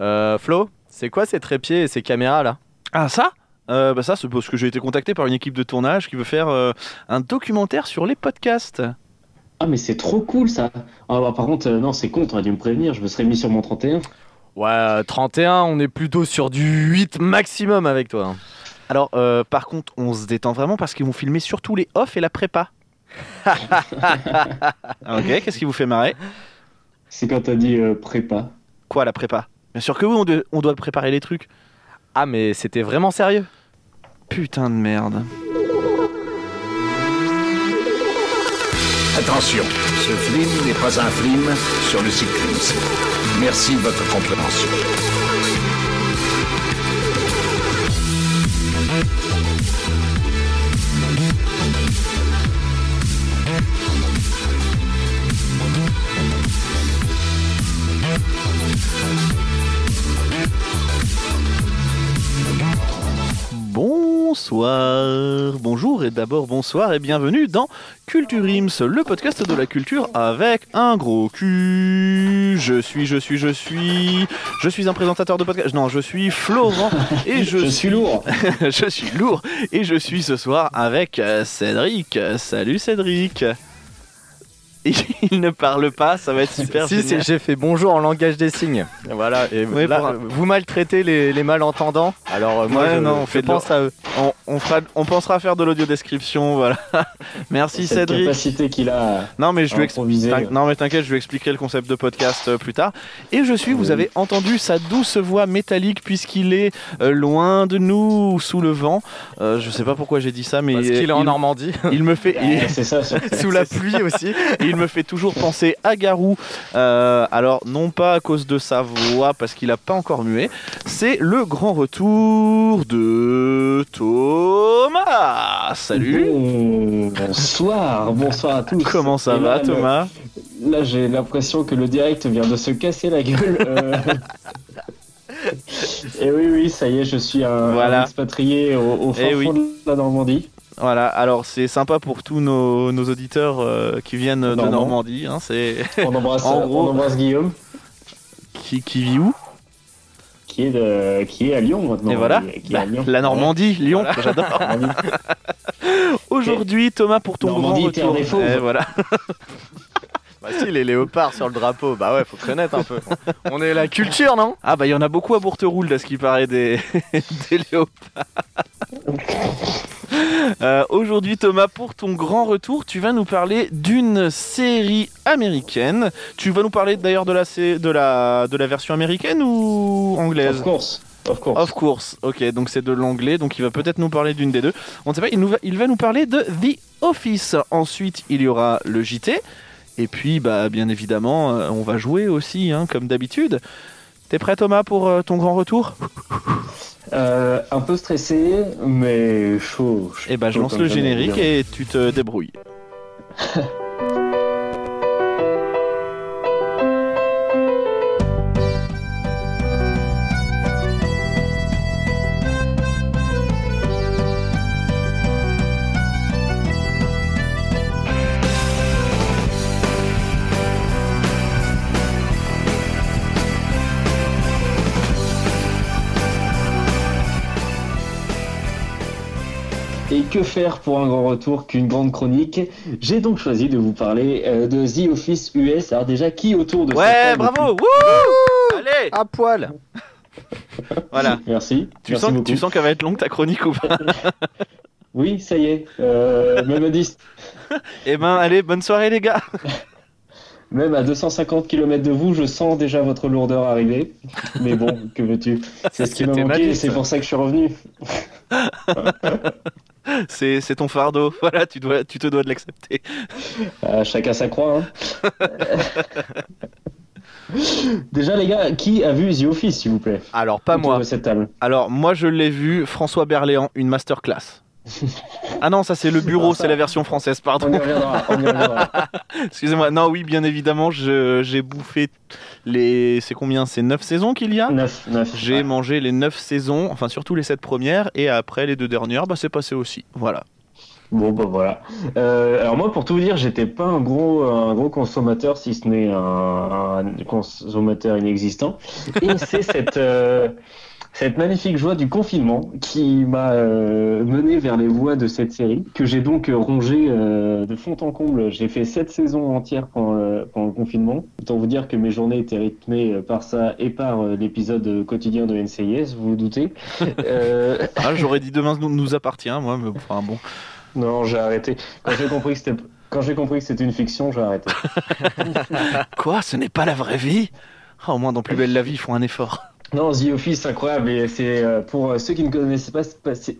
Euh, Flo, c'est quoi ces trépieds et ces caméras là? Ah ça? Euh, bah ça, c'est parce que j'ai été contacté par une équipe de tournage qui veut faire euh, un documentaire sur les podcasts. Ah, mais c'est trop cool ça. Ah, bah, par contre, euh, non, c'est con, t'aurais dû me prévenir, je me serais mis sur mon 31. Ouais, euh, 31, on est plutôt sur du 8 maximum avec toi. Alors, euh, par contre, on se détend vraiment parce qu'ils vont filmer surtout les off et la prépa. ok, qu'est-ce qui vous fait marrer? C'est quand t'as dit euh, prépa. Quoi, la prépa? Bien sûr que oui, on, de- on doit préparer les trucs. Ah, mais c'était vraiment sérieux? Putain de merde. Attention, ce film n'est pas un film sur le cyclisme. Merci de votre compréhension. Bonsoir, bonjour et d'abord bonsoir et bienvenue dans Culture Ims, le podcast de la culture avec un gros cul. Je suis, je suis, je suis, je suis un présentateur de podcast. Non, je suis Florent et je, Je suis lourd. je suis lourd et je suis ce soir avec euh, Cédric. Salut Cédric. Il ne parle pas, ça va être super. Si, c'est- j'ai fait bonjour en langage des signes. Voilà, et Oui, là, pour un- euh, vous maltraitez les, les malentendants? Alors, euh, moi, Ouais, je, non, on je fait de pense à eux. On, on fera, on pensera faire de l'audio description, voilà. Merci Cette Cédric. capacité qu'il a Non mais je à lui Non mais t'inquiète, je lui expliquerai le concept de podcast euh, plus tard. Et je suis, vous Oui. avez entendu sa douce voix métallique puisqu'il est euh, loin de nous, sous le vent. Euh, je sais pas pourquoi j'ai dit ça, mais Parce qu'il est en il, Normandie, il me fait, il, C'est ça, sous la pluie aussi. il me fait toujours penser à Garou. Euh, alors non pas à cause de sa voix parce qu'il a pas encore mué. C'est le grand retour de Thomas. Salut. Bon- bonsoir, bonsoir à tous. Comment ça Et va là, le- Thomas? Là, j'ai l'impression que le direct vient de se casser la gueule. euh. Et oui, oui, ça y est, je suis un, Voilà. un expatrié au, au Eh oui. fond de la Normandie. Voilà, alors c'est sympa pour tous nos, nos auditeurs euh, qui viennent de Normand. Normandie. Hein, c'est On embrasse, En gros- on embrasse Guillaume, qui, qui vit où? Qui est, de- qui est à Lyon maintenant. Et voilà, Qui- à la, Lyon. la Normandie, Lyon, j'adore. Aujourd'hui, Thomas, pour ton Normandie, grand retour. fauves. Eh, voilà. Bah si, les léopards sur le drapeau. Bah ouais, faut connaître un peu. On est la culture, non? Ah bah il y en a beaucoup à Bourteroule, à ce qui paraît, des, des léopards. Euh, Aujourd'hui, Thomas, pour ton grand retour, tu vas nous parler d'une série américaine. Tu vas nous parler d'ailleurs de la, de, la, de la version américaine ou anglaise? Of course. Of course. Of course, ok, donc c'est de l'anglais, donc il va peut-être nous parler d'une des deux. On ne sait pas, il, nous va, il va nous parler de The Office. Ensuite, il y aura le JT. Et puis, bah, bien évidemment, euh, on va jouer aussi, hein, comme d'habitude. T'es prêt, Thomas, pour euh, ton grand retour? Euh, un peu stressé, mais chaud. Eh bah, je Chaud lance le générique et tu te débrouilles. que faire pour un grand retour qu'une grande chronique J'ai donc choisi de vous parler euh, de The Office US. Alors déjà, qui autour de Ouais, bravo Wouh Allez À poil Voilà. Merci. Tu Merci sens, beaucoup. tu sens qu'elle va être longue ta chronique ou pas Oui, ça y est. Euh, même, à 10 Eh ben, allez, bonne soirée, les gars même à 250 km de vous, je sens déjà votre lourdeur arriver. Mais bon, que veux-tu? C'est ce qui m'a manqué et c'est pour ça que je suis revenu. C'est ton fardeau, voilà, tu, dois, tu te dois de l'accepter. Euh, chacun sa croix. hein. Déjà, les gars, qui a vu The Office, s'il vous plaît? Alors, pas autour moi. de cette table. Alors, moi, je l'ai vu, François Berléand, une masterclass. Ah non, ça c'est le bureau, c'est la version française, On pardon. y reviendra. On y reviendra. Excusez-moi. Non, oui, bien évidemment, j'ai bouffé les. C'est combien? C'est 9 saisons qu'il y a? 9, 9. J'ai mangé les 9 saisons, enfin surtout les 7 premières, et après les deux dernières, bah c'est passé aussi. Voilà. Bon bah voilà. Euh, alors moi pour tout vous dire, j'étais pas un gros un gros consommateur si ce n'est un, un consommateur inexistant. Et c'est cette euh, cette magnifique joie du confinement qui m'a euh, mené vers les voies de cette série que j'ai donc euh, rongé euh, de fond en comble. J'ai fait sept saisons entières pendant, le- pendant le confinement. Autant vous dire que mes journées étaient rythmées euh, par ça et par euh, l'épisode quotidien de NCIS, vous vous doutez. Euh, Ah, j'aurais dit demain nous, nous appartient, moi, mais enfin bon. non, j'ai arrêté. Quand j'ai compris que c'était quand j'ai compris que c'était une fiction, j'ai arrêté. Quoi Ce n'est pas la vraie vie? Ah, Au moins, dans Plus Belle la Vie, ils font un effort. Non, The Office, incroyable. Et c'est euh, pour euh, ceux qui ne connaissent pas,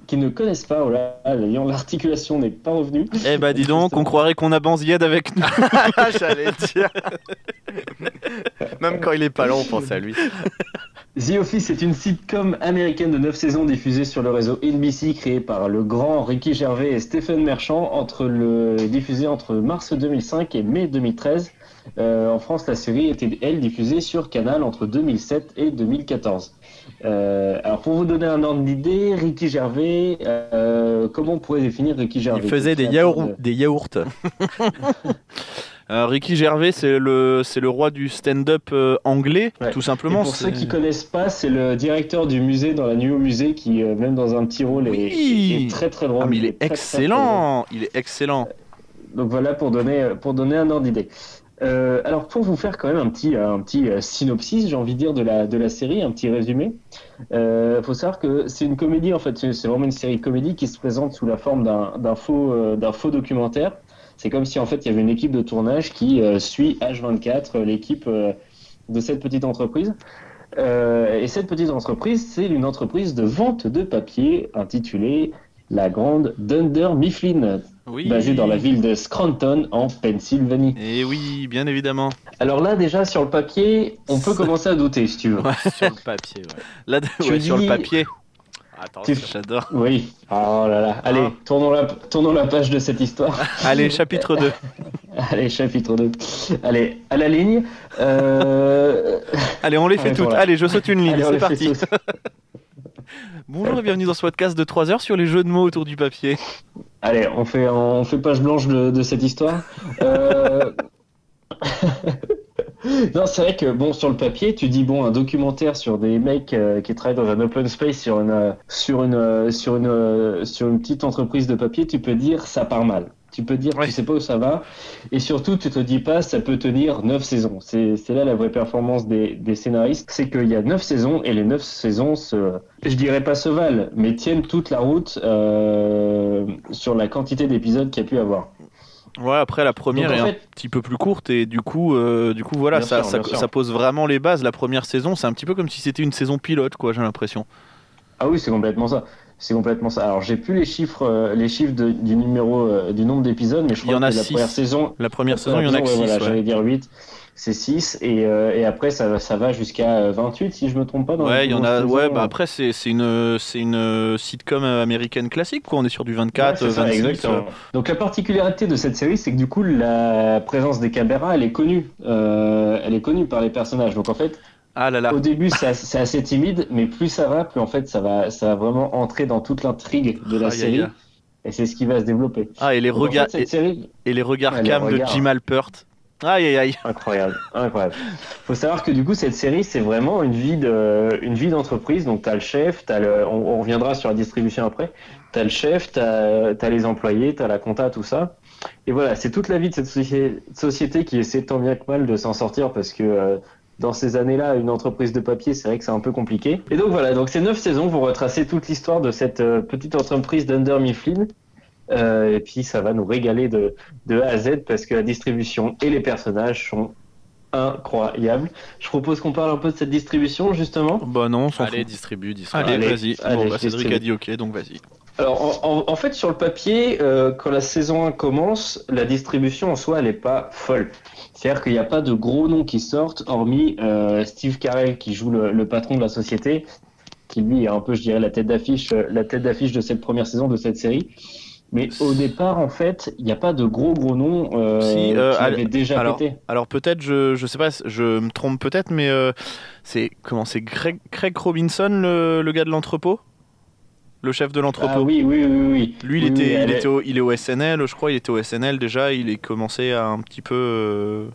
qui ne connaissent pas, oh là, là, l'articulation n'est pas revenue. Eh bah, dis donc, on croirait qu'on a Banzied avec nous. J'allais dire. Même quand il est pas là, on pense à lui. The Office est une sitcom américaine de 9 saisons diffusée sur le réseau NBC, créée par le grand Ricky Gervais et Stephen Merchant, entre le diffusée entre mars 2005 et mai 2013. Euh, en France, la série était elle diffusée sur Canal entre 2007 et 2014. Euh, alors pour vous donner un ordre d'idée, Ricky Gervais, euh, comment on pourrait définir Ricky Gervais? Il faisait des, yaourts, de- des yaourts. Euh, Ricky Gervais, c'est le, c'est le roi du stand-up euh, anglais, Ouais. tout Et simplement. pour ceux qui connaissent pas, c'est le directeur du musée dans la nuit au musée qui, euh, même dans un petit rôle, est- Oui. est, très très drôle. Ah, mais il est très, très, très drôle. excellent Il est excellent Donc voilà pour donner, pour donner un ordre d'idée. Euh, alors pour vous faire quand même un petit, un petit euh, synopsis, j'ai envie de dire, de la, de la série, un petit résumé. Il faut savoir que c'est une comédie, en fait, c'est vraiment une série de comédie qui se présente sous la forme d'un faux, euh, faux documentaire. C'est comme si en fait il y avait une équipe de tournage qui euh, suit H24, euh, l'équipe euh, de cette petite entreprise. Euh, et cette petite entreprise, c'est une entreprise de vente de papier intitulée La Grande Dunder Mifflin, Oui basée dans la ville de Scranton en Pennsylvanie. Et oui, bien évidemment. Alors là, déjà sur le papier, on peut commencer à douter si tu veux. Sur le papier, ouais. Là, Tu ouais, sur le papier. Tu- j'adore. Oui. Oh là là. Allez, Ah. tournons, la, tournons la page de cette histoire. Allez, chapitre 2. Allez, chapitre 2. Allez, à la ligne. Euh... Allez, on les fait toutes. Allez, je saute une ligne, allez, c'est parti. Bonjour et bienvenue dans ce podcast de 3 heures sur les jeux de mots autour du papier. Allez, on fait, on fait page blanche de, cette histoire. Euh... non, c'est vrai que bon, sur le papier, tu dis bon, un documentaire sur des mecs euh, qui travaillent dans un open space sur une, euh, sur une, euh, sur une, sur une petite entreprise de papier, tu peux dire ça part mal. Tu peux dire Ouais. tu sais pas où ça va, et surtout tu te dis pas ça peut tenir 9 saisons. C'est c'est là la vraie performance des, des scénaristes, c'est qu'il y a 9 saisons et les 9 saisons se, je dirais pas se valent, mais tiennent toute la route euh, sur la quantité d'épisodes qu'il y a pu avoir. Ouais, après la première est un petit peu plus courte et du coup, euh, du coup voilà, Bien ça, sûr, ça, ça pose vraiment les bases. La première saison, c'est un petit peu comme si c'était une saison pilote, quoi, j'ai l'impression. Ah oui, c'est complètement ça. C'est complètement ça. Alors j'ai plus les chiffres, euh, les chiffres de- du numéro, euh, du nombre d'épisodes, mais je Il crois y en a que la six. première saison, La première saison, il y en a la que première 6. saison, ouais, voilà, J'allais dire 8, c'est 6 et, euh, et après ça, ça va jusqu'à euh, 28 si je me trompe pas. Dans Ouais, il y en a. Ouais, bah après, c'est une, c'est une sitcom américaine classique, quoi. On est sur du 24, Ouais, c'est ça, 26. exactement. euh, Donc la particularité de cette série, c'est que du coup la présence des caméras, elle est connue, Euh, elle est connue par les personnages. Donc en fait, Ah là là. Au début, c'est assez, timide, mais plus ça va, plus en fait ça va, ça va vraiment entrer dans toute l'intrigue de la série, et c'est ce qui va se développer. Ah, et les Donc, en regards, fait, et, série, et les regards Ouais, les cam de. Jim Alpert. Aïe aïe aïe. incroyable, incroyable. Faut savoir que du coup cette série, c'est vraiment une vie de, une vie d'entreprise. Donc t'as le chef, t'as le, on, on reviendra sur la distribution après. T'as le chef, t'as, t'as les employés, t'as la compta, tout ça. Et voilà, c'est toute la vie de cette soci- société qui essaie tant bien que mal de s'en sortir parce que euh, dans ces années-là, une entreprise de papier, c'est vrai que c'est un peu compliqué. Et donc voilà, donc ces neuf saisons, vous retracez toute l'histoire de cette euh, petite entreprise d'Under Mifflin. Euh, et puis ça va nous régaler de, de A à Z parce que la distribution et les personnages sont incroyables. Je propose qu'on parle un peu de cette distribution justement. Bah non, on s'en Allez, fout. distribue, distribue. Allez, Allez, vas-y. allez, Bon, bah, je Cédric distribue. a dit ok, donc vas-y. Alors, en, fait, sur le papier, euh, quand la saison 1 commence, la distribution en soi, elle n'est pas folle. C'est-à-dire qu'il n'y a pas de gros noms qui sortent, hormis euh, Steve Carell qui joue le, le patron de la société, qui lui est un peu, je dirais, la tête d'affiche, euh, la tête d'affiche de cette première saison de cette série. Mais au départ, en fait, il n'y a pas de gros gros noms euh, Si, euh, qui avaient déjà alors, pété. Alors peut-être, je, je sais pas, je me trompe peut-être, mais euh, c'est comment c'est Craig, Craig Robinson, le, le gars de l'entrepôt? Le chef de l'entrepôt. Ah oui, oui, oui, oui. Lui, il, Oui, était, oui, il, elle était est- au, il est au SNL, je crois, il était au SNL déjà, il est commencé à un petit peu euh,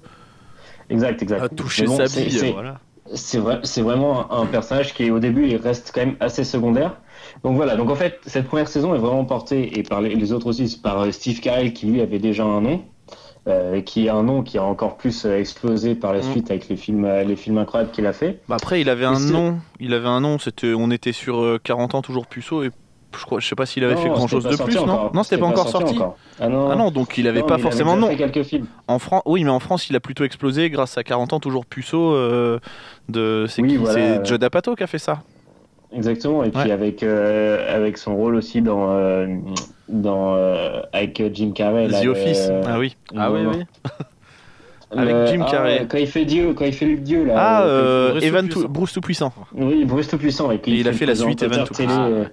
Exact, exact. à toucher bon, sa c'est- bille. c'est- Voilà. C'est vrai, c'est vraiment un personnage qui au début il reste quand même assez secondaire. Donc voilà, donc en fait cette première saison est vraiment portée et par les, les autres aussi par euh, Steve Carell qui lui avait déjà un nom, euh, qui est un nom qui a encore plus euh, explosé par la Mm. suite avec les films, euh, les films incroyables qu'il a fait. Bah après, il avait un nom. Il avait un nom. C'était, on était sur euh, 40 ans toujours puceau et je crois, je sais pas s'il avait Non, fait grand chose pas de plus, non encore. Non, c'était pas encore sorti. encore. Ah non. Ah non, donc il avait Non, pas forcément de déjà nom. fait quelques films. En France, oui, mais en France, il a plutôt explosé grâce à 40 ans toujours puceau. euh, de, c'est Oui, qui? voilà, C'est euh. Judd Apatow qui a fait ça. Exactement, et puis Ouais. avec, euh, avec son rôle aussi dans, euh, dans euh, avec Jim Carrey. The Office. Ah oui. Ah oui, oui. Avec Jim ah, Carrey. quand il fait Dieu, quand il fait le Dieu là. Ah, euh, Bruce Evan Tout-Puissant. Tout- Bruce Tout-Puissant. Oui, Bruce Tout-Puissant. Et, qui Et il a fait la suite, Evan télé, Tout-Puissant. euh,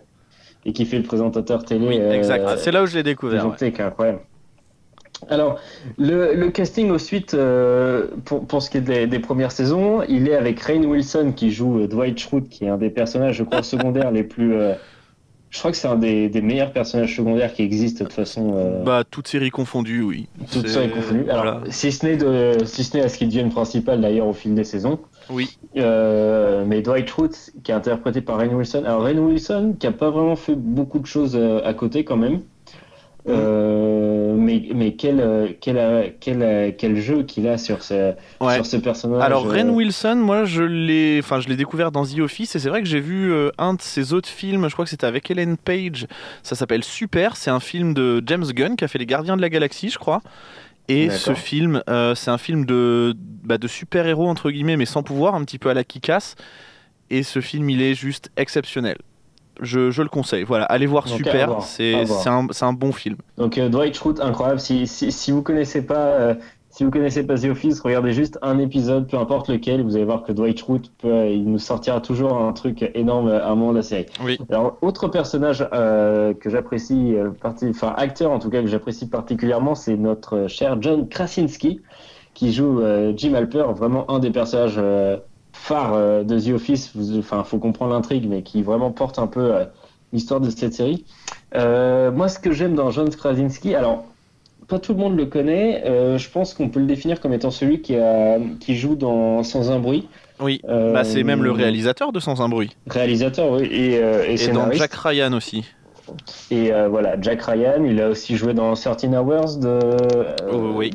Et qui fait le présentateur télé. Oui, exact. C'est là où je l'ai découvert. ouais. incroyable. Alors, le, le casting ensuite, euh, pour, pour ce qui est des, des premières saisons, il est avec Rainn Wilson qui joue euh, Dwight Schrute, qui est un des personnages, je crois, secondaires les plus. euh, je crois que c'est un des, des meilleurs personnages secondaires qui existent de toute façon. euh, Bah, toutes séries confondues, oui. toutes C'est- ça est confondu. Alors, voilà. si ce n'est de, si ce n'est à ce qu'il devienne principal d'ailleurs au fil des saisons. Oui. Euh, mais Dwight Schrute, qui est interprété par Rainn Wilson. Alors Rainn Wilson, qui a pas vraiment fait beaucoup de choses à côté quand même. Euh, mais mais quel euh, quel euh, quel quel jeu qu'il a sur ce Ouais. sur ce personnage. Alors, Ren Wilson, moi, je l'ai, enfin, je l'ai découvert dans The Office, et c'est vrai que j'ai vu un de ses autres films. Je crois que c'était avec Ellen Page. Ça s'appelle Super. C'est un film de James Gunn qui a fait Les Gardiens de la Galaxie, je crois. Et ce film, euh, c'est un film de, bah, de super-héros entre guillemets, mais sans pouvoir, un petit peu à la Kick-Ass. Et ce film, il est juste exceptionnel. Je, je le conseille. Voilà, allez voir Super. C'est un, bon film. Donc euh, Dwight Schrute, incroyable. Si, si, si vous connaissez pas euh, si vous connaissez pas The Office, regardez juste un épisode, peu importe lequel, vous allez voir que Dwight Schrute peut, il nous sortira toujours un truc énorme à un moment de la série. Oui. Alors autre personnage euh, que j'apprécie, euh, enfin acteur en tout cas que j'apprécie particulièrement, c'est notre cher John Krasinski qui joue euh, Jim Halper, vraiment un des personnages phares euh, de The Office. Enfin, faut comprendre l'intrigue, mais qui vraiment porte un peu euh, l'histoire de cette série. Euh, moi, ce que j'aime dans John Krasinski, alors pas tout le monde le connaît. euh, je pense qu'on peut le définir comme étant celui qui, a, qui joue dans Sans un bruit. Oui. Euh, Bah, c'est même le réalisateur de Sans un bruit. Réalisateur, oui, et, euh, et Et dans. Jack Ryan aussi. Et voilà, Jack Ryan, il a aussi joué dans 13 Hours de. Oh, oui.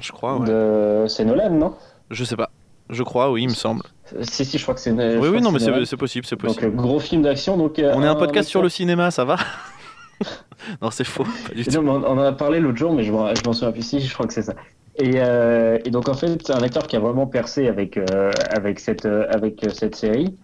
Je crois, ouais. de... C'est Nolan, non? Je sais pas. Je crois, oui, il me semble. Si, si, je crois que c'est. Oui, oui, non, mais c'est possible, c'est Donc, possible. euh, gros film d'action. Donc, euh, On est un podcast sur le cinéma, ça va Non, c'est faux, pas du Et tout. non, mais on en a parlé l'autre jour, mais je m'en souviens plus. Si, je crois que c'est ça. Et, euh, et donc en fait, c'est un acteur qui a vraiment percé avec euh, avec cette euh, avec cette série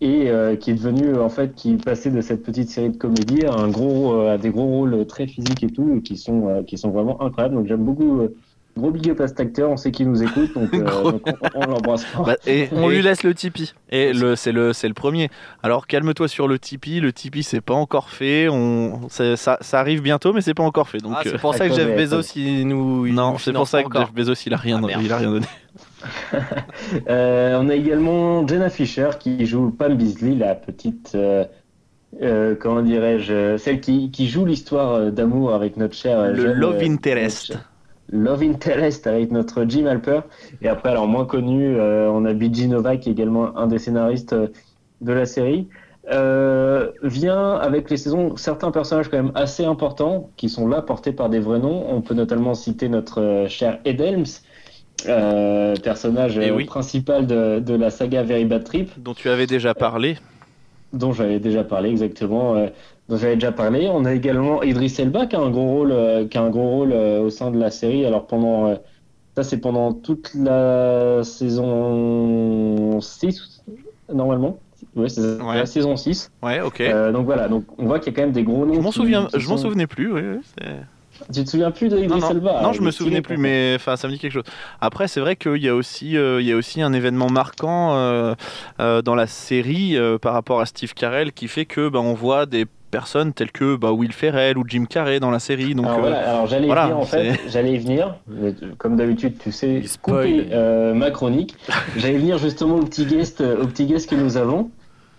et qui est devenu en fait qui est passé de cette petite série de comédie à un gros à des gros rôles très physiques et tout qui sont qui sont vraiment incroyables. Donc j'aime beaucoup. Euh, Gros big up à cet acteur, on sait qu'il nous écoute, donc, euh, donc on, on l'embrasse fort. Bah, et On lui laisse le Tipeee. Et le, c'est le, c'est le premier. Alors calme-toi sur le Tipeee. Le Tipeee, c'est pas encore fait. On, ça, ça arrive bientôt, mais c'est pas encore fait. Donc Ah, euh, c'est pour ça que Jeff Bezos, il nous. il non, nous c'est pour ça que encore. Jeff Bezos, il a rien, Ah, merde. il a rien donné. Euh, on a également Jenna Fisher qui joue Pam Beasley, la petite, euh, euh, comment dirais-je, celle qui, qui joue l'histoire euh, d'amour avec notre cher euh, Le jeune, Love euh, Interest. notre cher- Love Interest avec notre Jim Halper. Et après, alors moins connu, euh, on a B.G. Novak, qui est également un des scénaristes euh, de la série. Euh, vient avec les saisons certains personnages quand même assez importants qui sont là portés par des vrais noms. On peut notamment citer notre cher Ed Helms, euh, personnage Eh oui. principal de, de la saga Very Bad Trip, Dont tu avais déjà parlé. dont j'avais déjà parlé exactement. Dont j'avais déjà parlé. On a également Idris Elba qui a un gros rôle, euh, qui a un gros rôle euh, au sein de la série. Alors pendant, euh, ça c'est pendant toute la saison 6 normalement. Ouais, c'est Ouais. la saison 6. Ouais, ok. Donc voilà, donc on voit qu'il y a quand même des gros noms. je m'en souviens, je m'en sont- souvenais plus. oui, Tu te souviens plus de Idris non, non, Elba non, Ah, je me souvenais plus, mais enfin, ça me dit quelque chose. Après, c'est vrai qu'il y a aussi, euh, il y a aussi un événement marquant euh, euh, dans la série par rapport à Steve Carell qui fait que bah, on voit des personnes telles que bah, Will Ferrell ou Jim Carrey dans la série. Donc, alors, euh, voilà, alors j'allais voilà, y venir en fait, j'allais y venir. mais, euh, Comme d'habitude, tu sais couper euh, ma chronique. j'allais venir justement au petit guest, euh, au petit guest que nous avons.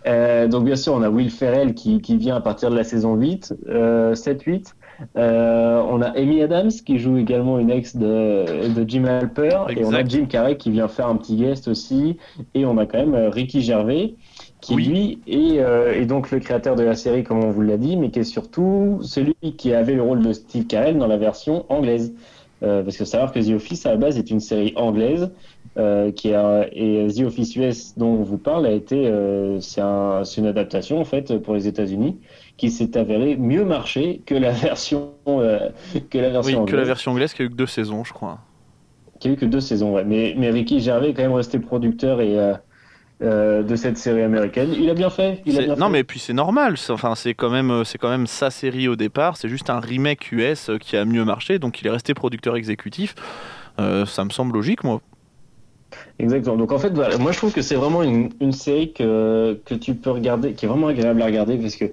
Euh, donc bien sûr, on a Will Ferrell qui, qui vient à partir de la saison 8, euh, 7-8. Euh, on a Amy Adams qui joue également une ex de, de Jim Halper. Et on a. Jim Carrey qui vient faire un petit guest aussi. Et on a quand même euh, Ricky Gervais qui Oui. lui est, euh, est donc le créateur de la série comme on vous l'a dit, mais qui est surtout celui qui avait le rôle de Steve Carell dans la version anglaise. Euh, parce que savoir que The Office à la base est une série anglaise euh, qui a, et The Office US dont on vous parle a été euh, c'est un, c'est une adaptation en fait pour les États-Unis qui s'est avérée mieux marcher que la version que la Oui, version que la anglaise, version anglaise qui a eu que deux saisons, je crois. qui a eu que deux saisons. Ouais. Mais, mais Ricky Gervais est quand même resté producteur et euh, de cette série américaine. Il a bien fait. Il a C'est- bien Non, fait. mais puis c'est normal. c'est- Enfin, c'est quand même, euh, c'est quand même sa série au départ. C'est juste un remake US euh, qui a mieux marché, donc il est resté producteur exécutif. Euh, ça me semble logique, moi. Exactement. Donc en fait, voilà, moi je trouve que c'est vraiment une, une série que, que tu peux regarder, qui est vraiment agréable à regarder parce que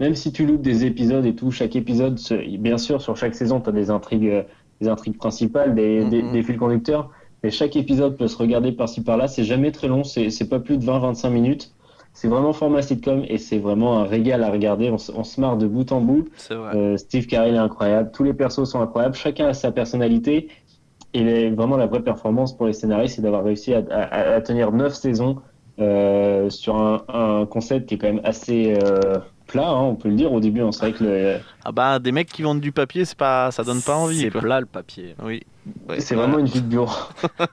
même si tu loupes des épisodes et tout, chaque épisode, bien sûr, sur chaque saison, tu as des intrigues, des intrigues principales, des, des, des fils conducteurs, mais chaque épisode peut se regarder par-ci par-là. C'est jamais très long, c'est pas plus de 20-25 minutes. C'est vraiment format sitcom et c'est vraiment un régal à regarder. On, se- on se marre de bout en bout. Vrai. Euh, Steve Carell est incroyable, tous les persos sont incroyables, chacun a sa personnalité. Et les- vraiment la vraie performance pour les scénaristes, c'est d'avoir réussi à, à- à tenir neuf saisons euh, sur un, un concept qui est quand même assez euh, plat, hein, on peut le dire. Au début, on savait que le- Ah bah, des mecs qui vendent du papier, c'est pas, ça donne pas envie. C'est plat le papier. Oui. Ouais, c'est vraiment une vie de bureau.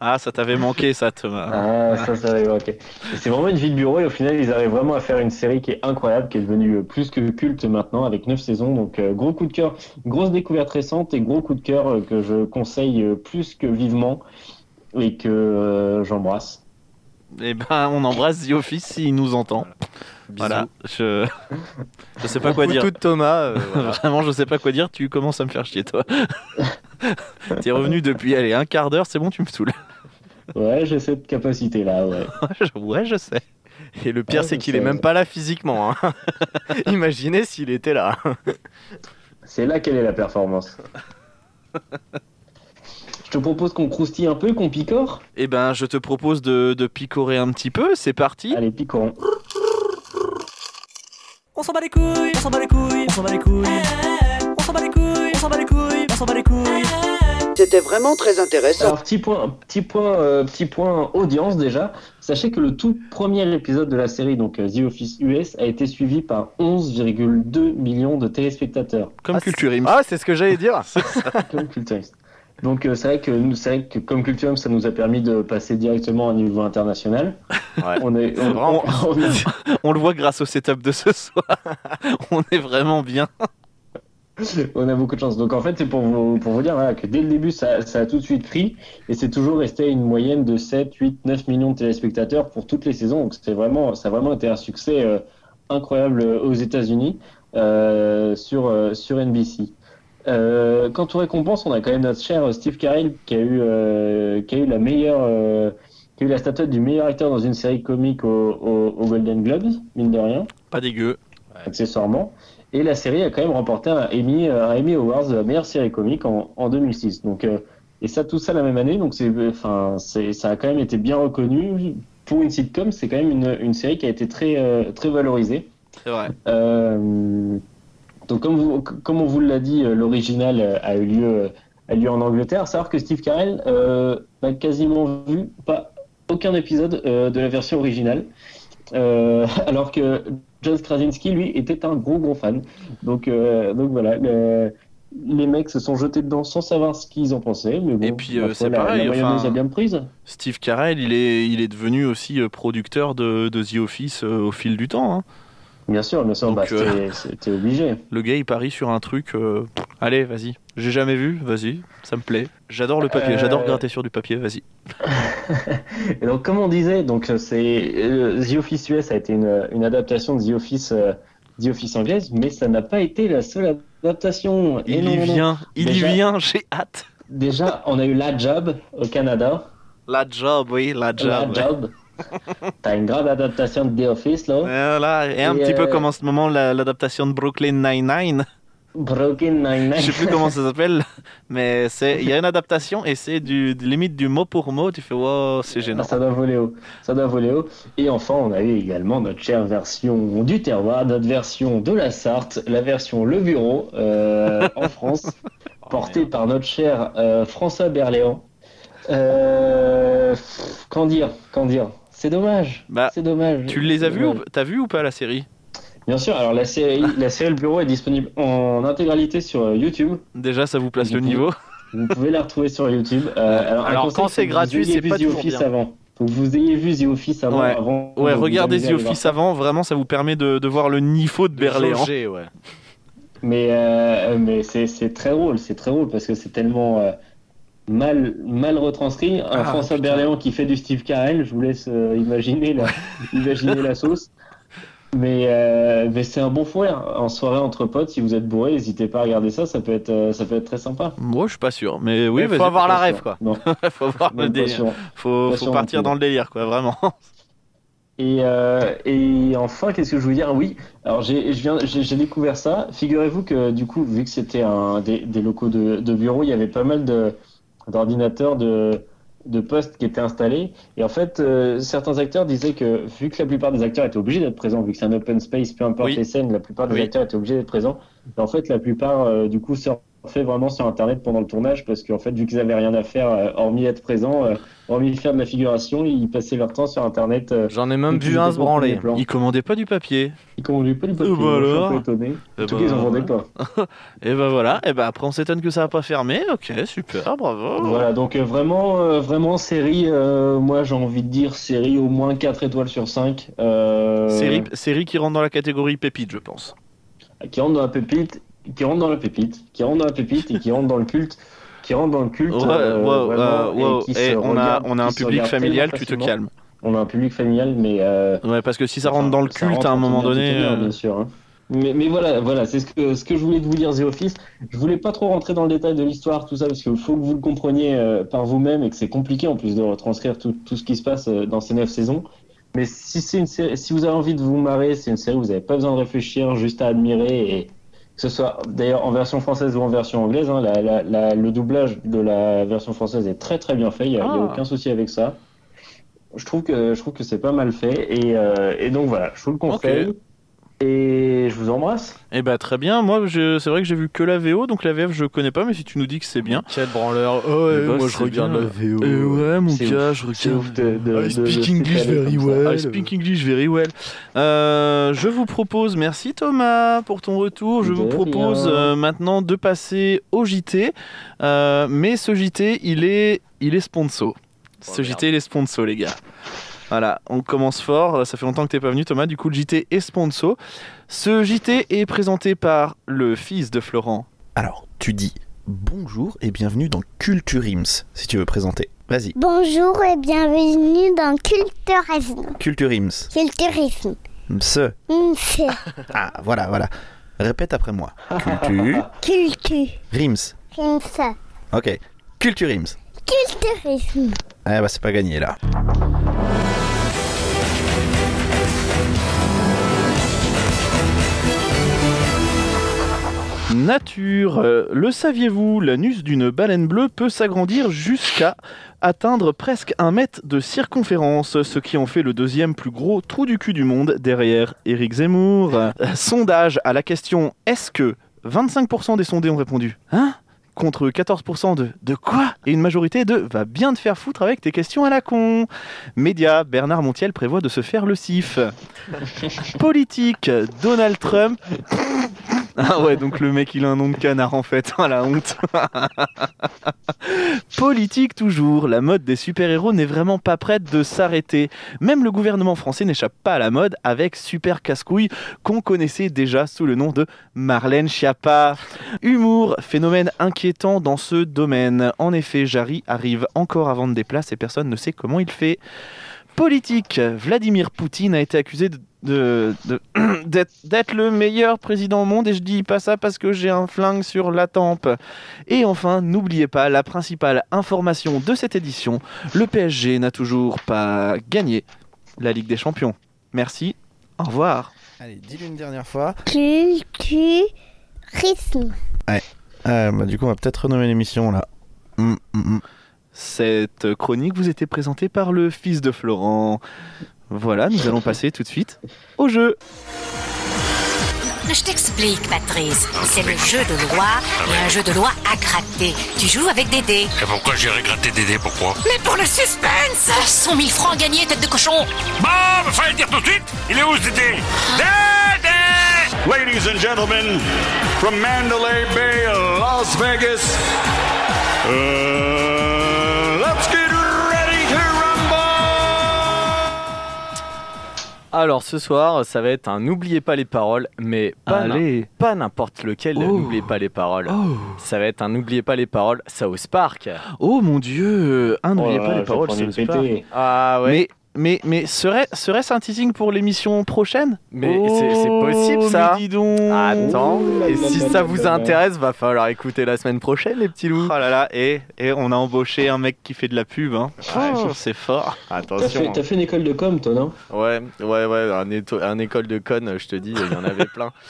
Ah, ça t'avait manqué, ça, Thomas. Ah, ça, ça va évoquer. Et C'est vraiment une vie de bureau et au final, ils arrivent vraiment à faire une série qui est incroyable, qui est devenue euh, plus que culte maintenant avec neuf saisons. Donc, euh, gros coup de cœur, grosse découverte récente et gros coup de cœur euh, que je conseille plus que vivement et que euh, j'embrasse. Eh ben, on embrasse The Office s'il nous entend. Bisous. Voilà. Je, je sais pas quoi dire. tout de Thomas. euh, voilà. Vraiment, je sais pas quoi dire. Tu commences à me faire chier, toi. T'es revenu depuis, allez, un quart d'heure, c'est bon, tu me saoules. Ouais, j'ai cette capacité-là, ouais. ouais, je sais. Et le pire, c'est qu'il est même pas là physiquement. hein. Imaginez s'il était là. C'est là quelle est la performance. Je te propose qu'on croustille un peu, qu'on picore. Eh ben, je te propose de, de picorer un petit peu. C'est parti. Allez, picorons. On s'en bat les couilles, on s'en bat les couilles, on s'en bat les couilles. On s'en bat les couilles, on s'en bat les couilles, on s'en bat les couilles. C'était vraiment très intéressant. Alors, petit point, petit point, euh, petit point audience déjà. Sachez que le tout premier épisode de la série, donc euh, The Office US, a été suivi par 11,2 millions de téléspectateurs. Comme Ah, Culture. Ah, c'est ce que j'allais dire. comme culturiste. Donc euh, c'est vrai que nous, c'est vrai que comme Culture, ça nous a permis de passer directement à un niveau international. Ouais. On est, on, Vraiment. on- on est- On le voit grâce au setup de ce soir. On est vraiment bien. on a beaucoup de chance. Donc en fait, c'est pour vous, pour vous dire voilà, que dès le début, ça, ça a tout de suite pris et c'est toujours resté une moyenne de 7, 8, 9 millions de téléspectateurs pour toutes les saisons. Donc c'est vraiment, ça a vraiment été un succès euh, incroyable aux États-Unis euh, sur, euh, sur NBC. Euh, quant aux récompenses, on a quand même notre cher Steve Carell qui a eu, euh, qui a eu la meilleure, euh, qui a eu la statuette du meilleur acteur dans une série comique au, au- au Golden Globes, mine de rien Pas dégueu. accessoirement. Et la série a quand même remporté un Emmy, un Emmy Awards de la meilleure série comique en, en 2006. Donc, euh, et ça, tout ça la même année. Donc, c'est, enfin, c'est, ça a quand même été bien reconnu. Pour une sitcom, c'est quand même une, une série qui a été très, euh, très valorisée. C'est vrai. Euh, donc, comme, vous- comme on vous l'a dit, euh, l'original euh, a eu lieu, euh, a eu lieu en Angleterre. À savoir que Steve Carell euh, n'a quasiment vu pas aucun épisode euh, de la version originale. Euh, alors que John Krasinski, lui, était un gros gros fan. Donc, donc voilà, le- les mecs se sont jetés dedans sans savoir ce qu'ils en pensaient. Mais bon, Et puis, c'est pareil, la enfin, a bien prise. Steve Carell, il est, il est devenu aussi producteur de, de The Office au fil du temps. hein. Bien sûr, bien sûr, bah, euh, c'était c'était obligé. Le gars, il parie sur un truc. euh, Allez, vas-y. J'ai jamais vu, vas-y. Ça me plaît. J'adore le papier, Euh, j'adore gratter sur du papier, vas-y. Et donc, comme on disait, donc euh, c'est euh, The Office US a été une, une adaptation de The Office, euh, The Office anglaise, mais ça n'a pas été la seule adaptation. Et Il non, y non. vient, il Déjà- y vient, j'ai hâte. Déjà, on a eu La Job au Canada. La job, oui, la La job. Job. T'as une grande adaptation de The Office là. Voilà, et un Et, petit peu euh, comme en ce moment la- l'adaptation de Brooklyn Nine-Nine. Broken Nine-Nine. Je sais plus comment ça s'appelle, mais c'est il y a une adaptation et c'est du limite du mot pour mot. Tu fais wow, c'est gênant. Ça doit voler haut. Ça doit voler haut. Et enfin, on a eu également notre chère version du terroir, notre version de la Sarthe, la version Le Bureau euh, en France, portée par notre cher euh, François Berléand. Euh, qu'en dire Qu'en dire? C'est dommage. Bah, c'est dommage. Tu les as vus. T'as vu ou pas la série? Bien sûr. Alors la série, la série Le Bureau est disponible en intégralité sur euh, YouTube. Déjà, ça vous place le niveau. Vous pouvez la retrouver sur YouTube. Euh, alors, un Alors, conseil, quand faut c'est que vous gratuit, ayez c'est vu pas The toujours Office bien. avant. Faut que vous ayez vu The Office avant. Ouais. avant Ouais, de regardez The Office avant. Vraiment, ça vous permet de, de voir le niveau de Berléand. Jauger, ouais. Mais, euh, mais c'est c'est très drôle, c'est très drôle parce que c'est tellement euh, mal, mal retranscrit. Un Ah, François putain. Berléand qui fait du Steve Carell, je vous laisse euh, imaginer, la, imaginer la sauce. Mais, euh, mais c'est un bon fou rire. En soirée entre potes, si vous êtes bourré, n'hésitez pas à regarder ça, ça peut être, euh, ça peut être très sympa. Moi, je suis pas sûr, mais oui, Mais vas-y. faut avoir la rêve, quoi. Non, faut voir le délire. Faut, faut partir dans le délire, quoi, vraiment. Et, euh, et enfin, qu'est-ce que je voulais dire? Oui, alors j'ai découvert ça. Figurez-vous que du coup, vu que c'était un des, des locaux de, de bureau, il y avait pas mal de d'ordinateurs de, de postes qui étaient installés. Et en fait, euh, certains acteurs disaient que vu que la plupart des acteurs étaient obligés d'être présents, vu que c'est un open space, peu importe Oui. les scènes, la plupart des Oui. acteurs étaient obligés d'être présents. En fait, la plupart euh, du coup surfaient vraiment sur Internet pendant le tournage parce qu'en fait, vu qu'ils avaient rien à faire euh, hormis être présents, euh, hormis faire de la figuration, ils passaient leur temps sur Internet. euh, J'en ai même vu un se branler. Ils commandaient pas du papier. Ils commandaient pas du papier. Bah je suis un alors peu étonné. Eh En tout ben, cas, ils en vendaient pas. Et ben voilà, et ben après on s'étonne que ça a pas fermé. Ok, super, bravo. Voilà, donc euh, vraiment, euh, vraiment série. euh, moi, j'ai envie de dire série au moins 4 étoiles sur 5. Euh, Série, série qui rentre dans la catégorie pépite, je pense. qui rentre dans la pépite, qui rentre dans la pépite, qui rentre dans la pépite et qui rentre dans le culte, qui rentre dans le culte. Ouais, euh, vraiment, et ouais, qui et se on a, on a un public familial, tu te calmes. On a un public familial, mais euh, Ouais, parce que si ça rentre dans le culte à un en moment donné. bien, euh, bien sûr. hein. Mais, mais voilà, voilà, c'est ce que, ce que je voulais vous dire, The Office. Je voulais pas trop rentrer dans le détail de l'histoire, tout ça, parce qu'il faut que vous le compreniez euh, par vous-même et que c'est compliqué en plus de retranscrire tout, tout ce qui se passe euh, dans ces neuf saisons. Mais si c'est une série, si vous avez envie de vous marrer, c'est une série où vous n'avez pas besoin de réfléchir, juste à admirer et que ce soit d'ailleurs en version française ou en version anglaise, hein, la- la- la- le doublage de la version française est très très bien fait, il n'y a, y a Ah. aucun souci avec ça. Je trouve que je trouve que c'est pas mal fait et, euh, et donc voilà, je vous le conseille et je vous embrasse. Eh ben très bien, moi je- c'est vrai que j'ai vu que la VO, donc la VF je connais pas, mais si tu nous dis que c'est bien. Quel branleur. Oh, ouais, Eh ben, moi je regarde bien. la VO. Eh ouais mon gars, je regarde. ouf de, de, I de- speak de English very well. I speak English very well. Euh, je vous propose, merci Thomas pour ton retour. Je De vous propose euh, maintenant de passer au JT. Euh, mais ce JT, il est, il est sponsor. Ce merde. JT, il est sponsor, les gars. Voilà, on commence fort. Ça fait longtemps que t'es pas venu, Thomas. Du coup, le JT est sponsor. Ce JT est présenté par le fils de Florent. Alors, tu dis bonjour et bienvenue dans Culturims, si tu veux présenter. Vas-y, Bonjour et bienvenue dans Culturisme. Culturims. Culturisme. Ce. Mse. Ah, voilà, voilà. Répète après moi. Cultu. Cultu. Rims. Mse. Ok. Culturims. Culturisme. Ah bah c'est pas gagné là. Nature, euh, le saviez-vous, l'anus d'une baleine bleue peut s'agrandir jusqu'à atteindre presque un mètre de circonférence, ce qui en fait le deuxième plus gros trou du cul du monde derrière Éric Zemmour. Euh, sondage à la question Est-ce que 25% des sondés ont répondu Hein? contre 14% de de quoi? Et une majorité de va bien te faire foutre avec tes questions à la con. Média, Bernard Montiel prévoit de se faire le sif. Politique, Donald Trump. Ah ouais, donc le mec il a un nom de canard en fait, ah la honte. Politique toujours, la mode des super-héros n'est vraiment pas prête de s'arrêter. Même le gouvernement français n'échappe pas à la mode avec Super Casse-Couille qu'on connaissait déjà sous le nom de Marlène Schiappa. Humour, phénomène inquiétant dans ce domaine. En effet, Jarry arrive encore à vendre des places et personne ne sait comment il fait. Politique, Vladimir Poutine a été accusé de de- de- d'être d'être le meilleur président au monde et je dis pas ça parce que j'ai un flingue sur la tempe. Et enfin, n'oubliez pas la principale information de cette édition, le PSG n'a toujours pas gagné la Ligue des Champions. Merci, au revoir. Allez, dis-le une dernière fois. Culturisme. Rythme. Euh, bah, du coup, on va peut-être renommer l'émission là. Hum, hum, hum. Cette chronique vous était présentée par le fils de Florent. Voilà, nous allons passer tout de suite au jeu. Je t'explique, Patrice. C'est le jeu de loi et un jeu de loi à gratter. Tu joues avec des dés. Et pourquoi j'irai gratter Dédé Pourquoi? Mais pour le suspense 100 000 francs gagnés, tête de cochon Bon, fallait le dire tout de suite Il est où ce Dédé? Dédé Ladies and gentlemen, from Mandalay Bay, Las Vegas, uh, Alors ce soir, ça va être un n'oubliez pas les paroles, mais pas, n'importe lequel. Oh. N'oubliez pas les paroles. Oh, Ça va être un n'oubliez pas les paroles South Park. oh mon dieu Ah, n'oubliez Oh pas les paroles, super. pétée. Ah ouais. Mais, mais, mais serait, serait-ce un teasing pour l'émission prochaine Mais c'est- c'est possible, Oh, ça mais dis donc Attends, et si ça vous intéresse, va falloir écouter la semaine prochaine, les petits loups. Oh là là, et, et on a embauché un mec qui fait de la pub, hein. Oh, c'est fort. T'as fait, Attention. t'as fait une école de com, toi, non? Ouais, ouais, ouais, un, éto- un école de connes, je te dis, il y en avait plein.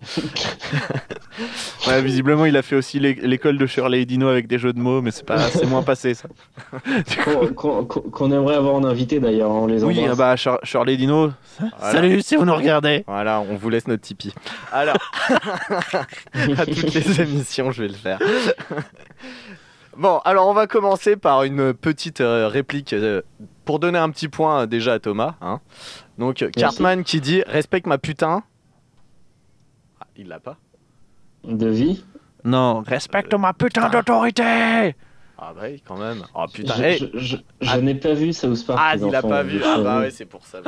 Ouais, visiblement, il a fait aussi l'é- l'école de Shirley et Dino avec des jeux de mots, mais c'est pas, c'est moins passé ça. Qu'on- aimerait avoir en invité d'ailleurs, on les Oui, embrasse. ah bah Shir- Shirley et Dino. Voilà. Salut, si vous nous regardez. Voilà, on vous laisse notre Tipeee. Alors, à toutes les émissions, je vais le faire. Bon, alors on va commencer par une petite euh, réplique euh, pour donner un petit point euh, déjà à Thomas. hein. Donc, Cartman qui dit Respecte ma putain. Ah, il l'a pas De vie? Non, respecte ma putain d'autorité. Ah, bah oui, quand même. Oh putain, Je, hey. je- je- je Ah. n'ai pas vu South Park. Ah, il a pas vu. Ah, bah ouais, c'est pour ça.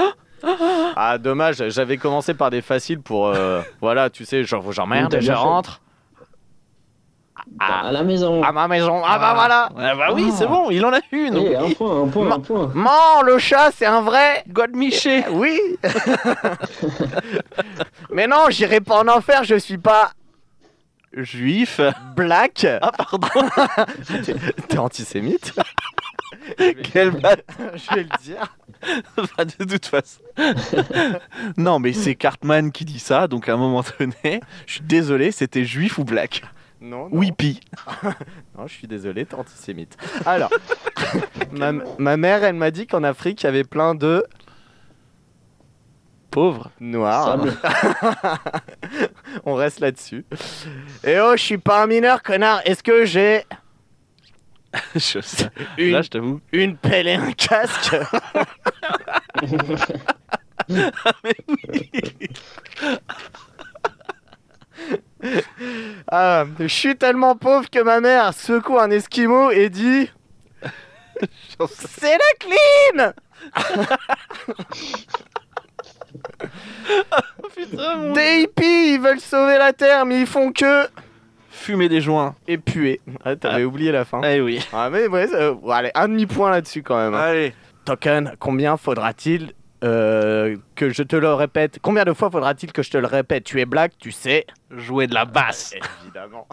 Ah, dommage, j'avais commencé par des faciles pour. euh, voilà, tu sais, genre, j'emmerde, je rentre. À la maison. À ma maison. Ah, bah voilà. Ah bah oui, c'est bon, il en a une. Eh, un point, un point, un point. Man, le chat, c'est un vrai. God Miché. Oui. Mais non, j'irai pas en enfer, je suis pas Juif. black. Ah pardon. T'es- antisémite Quel bâtard. Je vais le dire. Enfin, de toute façon. non, mais c'est Cartman qui dit ça, donc à un moment donné, je suis désolé, c'était juif ou black? Non, non. Whippy. Non, je suis désolé, t'es antisémite. Alors, ma, ma mère, elle m'a dit qu'en Afrique, il y avait plein de Pauvre. Sable. On reste là-dessus. Et oh, je suis pas un mineur, connard. Est-ce que j'ai Je sais. une, Là, je t'avoue. une pelle et un casque Ah, je suis tellement pauvre que ma mère secoue un esquimau et dit C'est la clim Putain, mon... Des hippies, ils veulent mais ils font que Fumer des joints. et puer. Ah, t'avais oublié la fin. Eh oui. Ah, mais ouais, ça- bon, allez, un demi-point là-dessus quand même. hein. Allez. Token, combien faudra-t-il euh, que je te le répète? Combien de fois faudra-t-il que je te le répète? Tu es black, tu sais Jouer de la basse. Évidemment.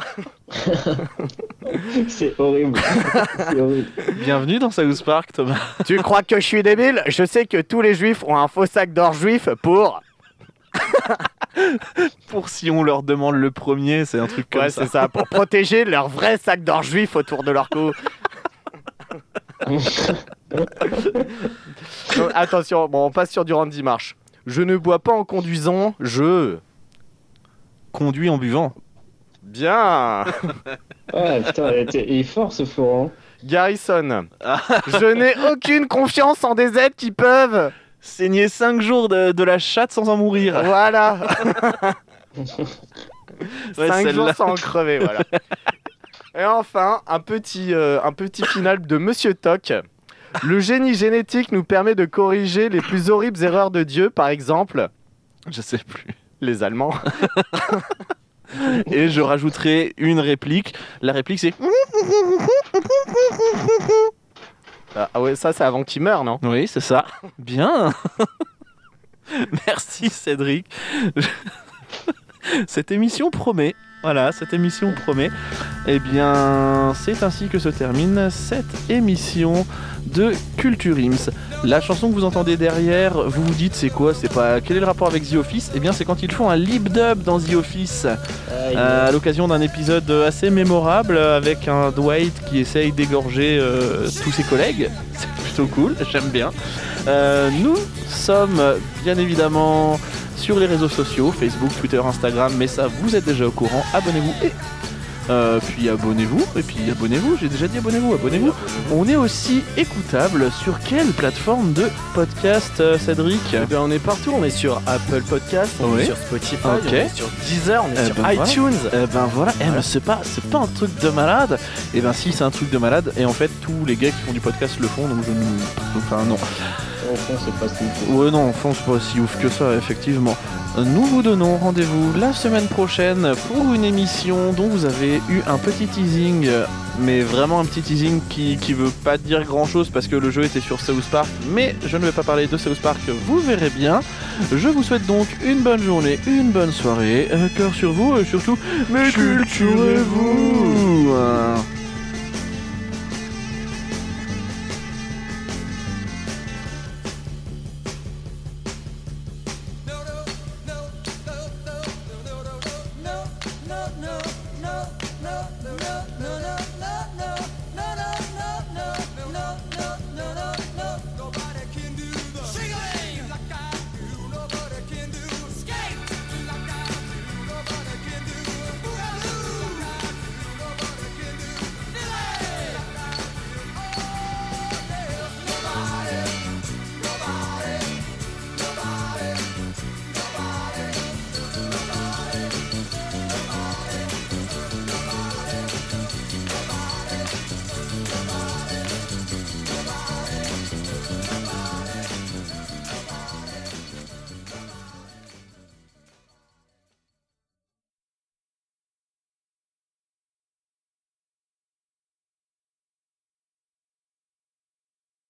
C'est horrible. C'est horrible. Bienvenue dans South Park, Thomas. tu crois que je suis débile? Je sais que tous les juifs ont un faux sac d'or juif pour... Pour si on leur demande le premier, c'est un truc comme Ouais, ça. c'est ça, pour protéger leur vrai sac d'or juif autour de leur cou. Donc, attention, bon, on passe sur du Randy Marsh. Je ne bois pas en conduisant, je... Conduit en buvant. Bien Ouais, putain, il est fort ce Florent. Garrison. Je n'ai aucune confiance en des êtres qui peuvent... Saigner 5 jours de, de la chatte sans en mourir. Voilà Ouais, 5 jours sans en crever, voilà. Et enfin, un petit, euh, un petit final de Monsieur Toc. Le génie génétique nous permet de corriger les plus horribles erreurs de Dieu, par exemple Je sais plus. les Allemands. Et je rajouterai une réplique. La réplique, c'est. Ah ah ouais, ça c'est avant qu'il meure, non? Oui, c'est ça. Bien. Merci, Cédric. Cette émission promet. Voilà, cette émission promet. Eh bien, c'est ainsi que se termine cette émission de Culture Ims. La chanson que vous entendez derrière, vous vous dites c'est quoi? C'est pas quel est le rapport avec The Office? Eh bien, c'est quand ils font un lip dub dans The Office. Euh, à l'occasion d'un épisode assez mémorable avec un Dwight qui essaye d'égorger euh, tous ses collègues. C'est plutôt cool, j'aime bien. Euh, nous sommes bien évidemment sur les réseaux sociaux, Facebook, Twitter, Instagram, mais ça vous êtes déjà au courant. Abonnez-vous et euh, puis abonnez-vous, et puis abonnez-vous, j'ai déjà dit abonnez-vous, abonnez-vous. On est aussi écoutable sur quelle plateforme de podcast, euh, Cédric? Eh bien, on est partout, on est sur Apple Podcast, on Oui. est sur Spotify, on est sur Deezer, on est Eh sur ben voilà. iTunes. Eh ben voilà, eh ben c'est pas, c'est pas un truc de malade. Et ben si, c'est un truc de malade. Et en fait, tous les gars qui font du podcast le font, donc je ne. Enfin, non. Au fond, c'est pas si ouf. Ouais, non, c'est pas si ouf que ça, effectivement. Nous vous donnons rendez-vous la semaine prochaine pour une émission dont vous avez eu un petit teasing, mais vraiment un petit teasing qui, qui veut pas dire grand chose parce que le jeu était sur South Park, mais je ne vais pas parler de South Park, vous verrez bien. Je vous souhaite donc une bonne journée, une bonne soirée, cœur sur vous et surtout, mais culturez-vous